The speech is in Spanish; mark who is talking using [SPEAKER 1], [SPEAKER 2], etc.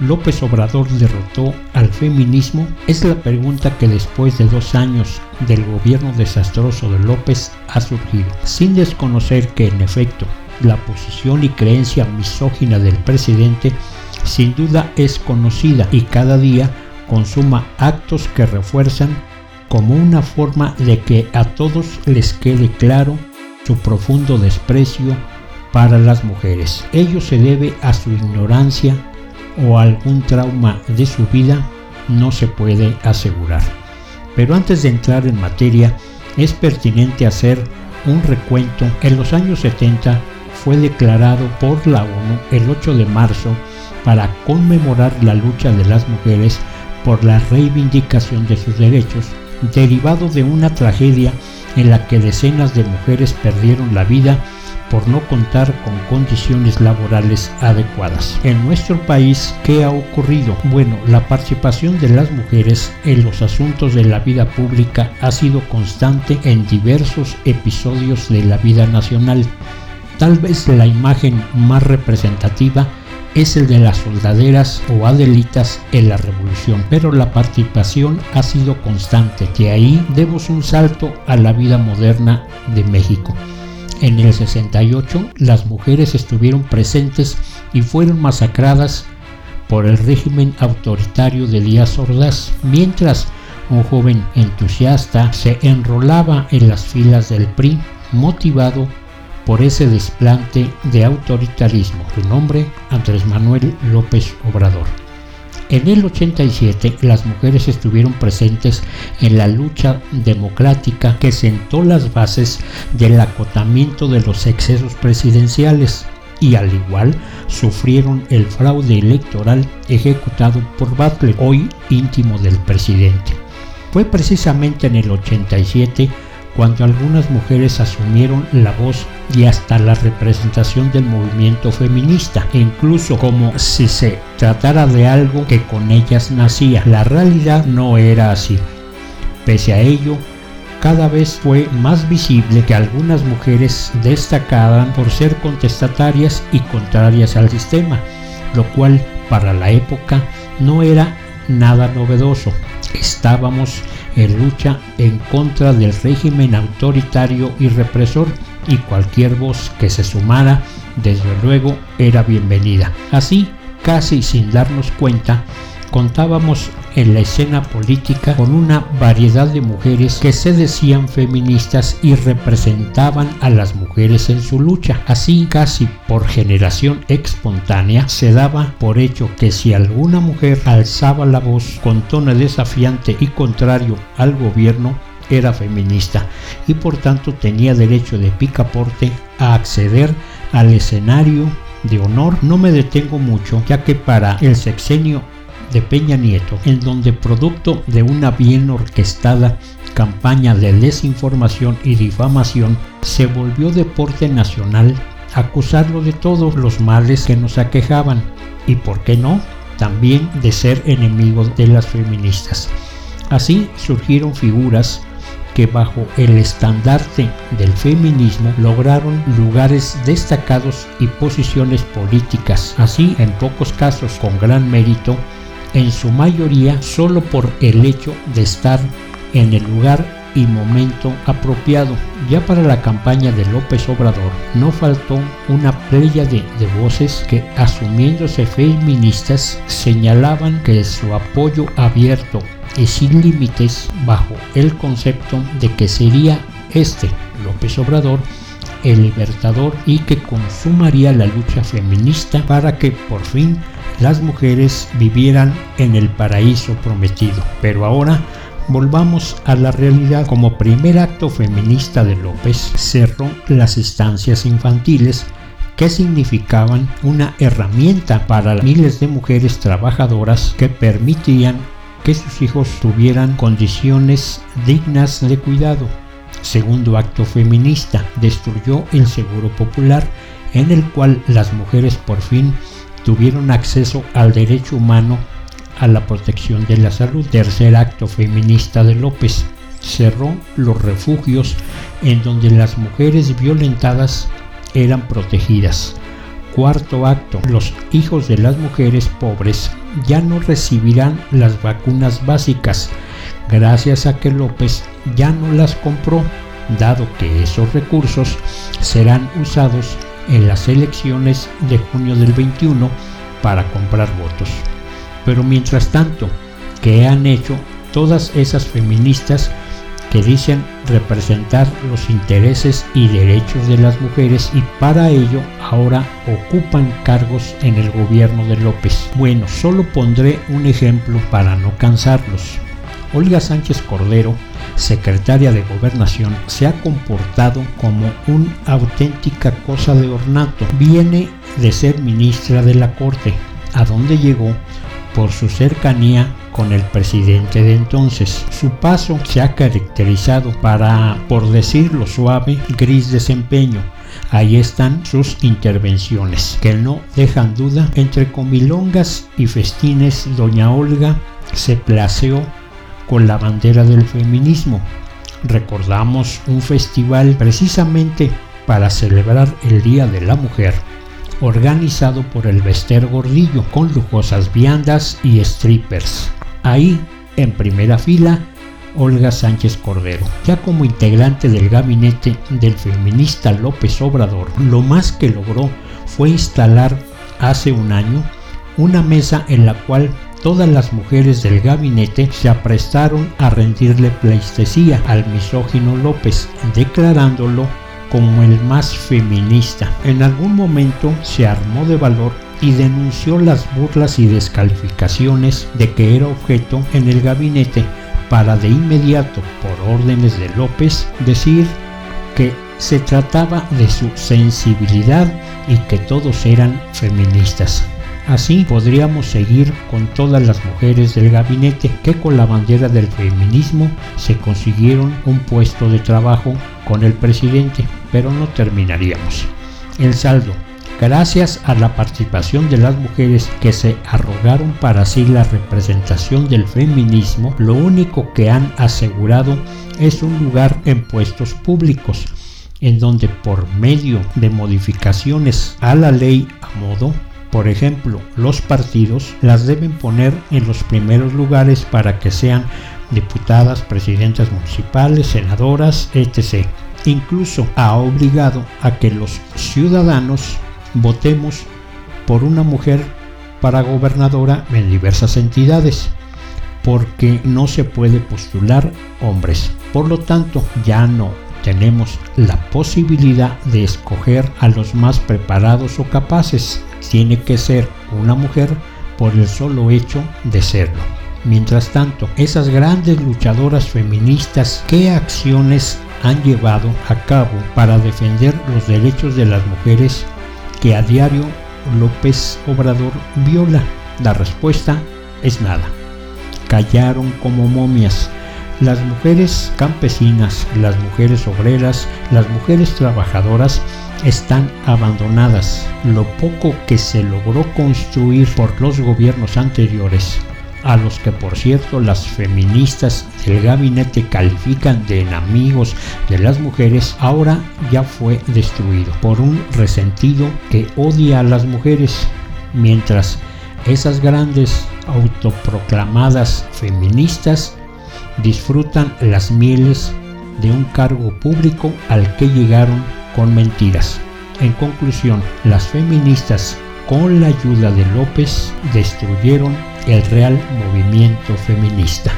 [SPEAKER 1] López Obrador derrotó al feminismo? Es la pregunta que después de dos años del gobierno desastroso de López ha surgido, sin desconocer que en efecto la posición y creencia misógina del presidente sin duda es conocida y cada día consuma actos que refuerzan como una forma de que a todos les quede claro su profundo desprecio para las mujeres. Ello se debe a su ignorancia o algún trauma de su vida, no se puede asegurar. Pero antes de entrar en materia, es pertinente hacer un recuento. En los años 70 fue declarado por la ONU el 8 de marzo para conmemorar la lucha de las mujeres por la reivindicación de sus derechos, derivado de una tragedia en la que decenas de mujeres perdieron la vida por no contar con condiciones laborales adecuadas. En nuestro país, ¿qué ha ocurrido? Bueno, la participación de las mujeres en los asuntos de la vida pública ha sido constante en diversos episodios de la vida nacional. Tal vez la imagen más representativa es el de las soldaderas o adelitas en la revolución, pero la participación ha sido constante, de ahí demos un salto a la vida moderna de México. En el 68 las mujeres estuvieron presentes y fueron masacradas por el régimen autoritario de Díaz Ordaz, mientras un joven entusiasta se enrolaba en las filas del PRI motivado por ese desplante de autoritarismo. Su nombre, Andrés Manuel López Obrador. En el 87 las mujeres estuvieron presentes en la lucha democrática que sentó las bases del acotamiento de los excesos presidenciales y al igual sufrieron el fraude electoral ejecutado por Butler, hoy íntimo del presidente. Fue precisamente en el 87 cuando algunas mujeres asumieron la voz y hasta la representación del movimiento feminista, incluso como si se tratara de algo que con ellas nacía. La realidad no era así. Pese a ello, cada vez fue más visible que algunas mujeres destacaban por ser contestatarias y contrarias al sistema, lo cual para la época no era nada novedoso. Estábamos en lucha en contra del régimen autoritario y represor y cualquier voz que se sumara, desde luego, era bienvenida. Así, casi sin darnos cuenta, contábamos en la escena política con una variedad de mujeres que se decían feministas y representaban a las mujeres en su lucha. Así, casi por generación espontánea, se daba por hecho que si alguna mujer alzaba la voz con tono desafiante y contrario al gobierno, era feminista y por tanto tenía derecho de picaporte a acceder al escenario de honor. No me detengo mucho, ya que para el sexenio de Peña Nieto, en donde producto de una bien orquestada campaña de desinformación y difamación, se volvió deporte nacional acusarlo de todos los males que nos aquejaban y, por qué no, también de ser enemigo de las feministas. Así surgieron figuras que bajo el estandarte del feminismo lograron lugares destacados y posiciones políticas, así en pocos casos con gran mérito en su mayoría solo por el hecho de estar en el lugar y momento apropiado. Ya para la campaña de López Obrador no faltó una playa de, de, voces que asumiéndose feministas señalaban que su apoyo abierto y sin límites bajo el concepto de que sería este López Obrador el libertador y que consumaría la lucha feminista para que por fin las mujeres vivieran en el paraíso prometido. Pero ahora volvamos a la realidad. Como primer acto feminista de López, cerró las estancias infantiles que significaban una herramienta para miles de mujeres trabajadoras que permitían que sus hijos tuvieran condiciones dignas de cuidado. Segundo acto feminista, destruyó el seguro popular en el cual las mujeres por fin tuvieron acceso al derecho humano a la protección de la salud. Tercer acto feminista de López. Cerró los refugios en donde las mujeres violentadas eran protegidas. Cuarto acto. Los hijos de las mujeres pobres ya no recibirán las vacunas básicas, gracias a que López ya no las compró, dado que esos recursos serán usados en las elecciones de junio del 21 para comprar votos. Pero mientras tanto, ¿qué han hecho todas esas feministas que dicen representar los intereses y derechos de las mujeres y para ello ahora ocupan cargos en el gobierno de López. Bueno, solo pondré un ejemplo para no cansarlos. Olga Sánchez Cordero, secretaria de Gobernación, se ha comportado como una auténtica cosa de ornato. Viene de ser ministra de la Corte, a donde llegó por su cercanía con el presidente de entonces. Su paso se ha caracterizado para, por decirlo suave, gris desempeño. Ahí están sus intervenciones, que no dejan duda. Entre comilongas y festines, doña Olga se placeó con la bandera del feminismo. Recordamos un festival precisamente para celebrar el Día de la Mujer organizado por el Vester Gordillo, con lujosas viandas y strippers. Ahí, en primera fila, Olga Sánchez Cordero. Ya como integrante del gabinete del feminista López Obrador, lo más que logró fue instalar hace un año una mesa en la cual todas las mujeres del gabinete se aprestaron a rendirle pleistesía al misógino López, declarándolo como el más feminista. En algún momento se armó de valor y denunció las burlas y descalificaciones de que era objeto en el gabinete para de inmediato, por órdenes de López, decir que se trataba de su sensibilidad y que todos eran feministas. Así podríamos seguir con todas las mujeres del gabinete que con la bandera del feminismo se consiguieron un puesto de trabajo con el presidente, pero no terminaríamos. El saldo. Gracias a la participación de las mujeres que se arrogaron para sí la representación del feminismo, lo único que han asegurado es un lugar en puestos públicos, en donde por medio de modificaciones a la ley a modo por ejemplo, los partidos las deben poner en los primeros lugares para que sean diputadas, presidentas municipales, senadoras, etc. Incluso ha obligado a que los ciudadanos votemos por una mujer para gobernadora en diversas entidades, porque no se puede postular hombres. Por lo tanto, ya no tenemos la posibilidad de escoger a los más preparados o capaces. Tiene que ser una mujer por el solo hecho de serlo. Mientras tanto, esas grandes luchadoras feministas, ¿qué acciones han llevado a cabo para defender los derechos de las mujeres que a diario López Obrador viola? La respuesta es nada. Callaron como momias las mujeres campesinas, las mujeres obreras, las mujeres trabajadoras están abandonadas. Lo poco que se logró construir por los gobiernos anteriores, a los que por cierto las feministas del gabinete califican de enemigos de las mujeres, ahora ya fue destruido por un resentido que odia a las mujeres, mientras esas grandes autoproclamadas feministas disfrutan las mieles de un cargo público al que llegaron con mentiras. En conclusión, las feministas, con la ayuda de López, destruyeron el real movimiento feminista.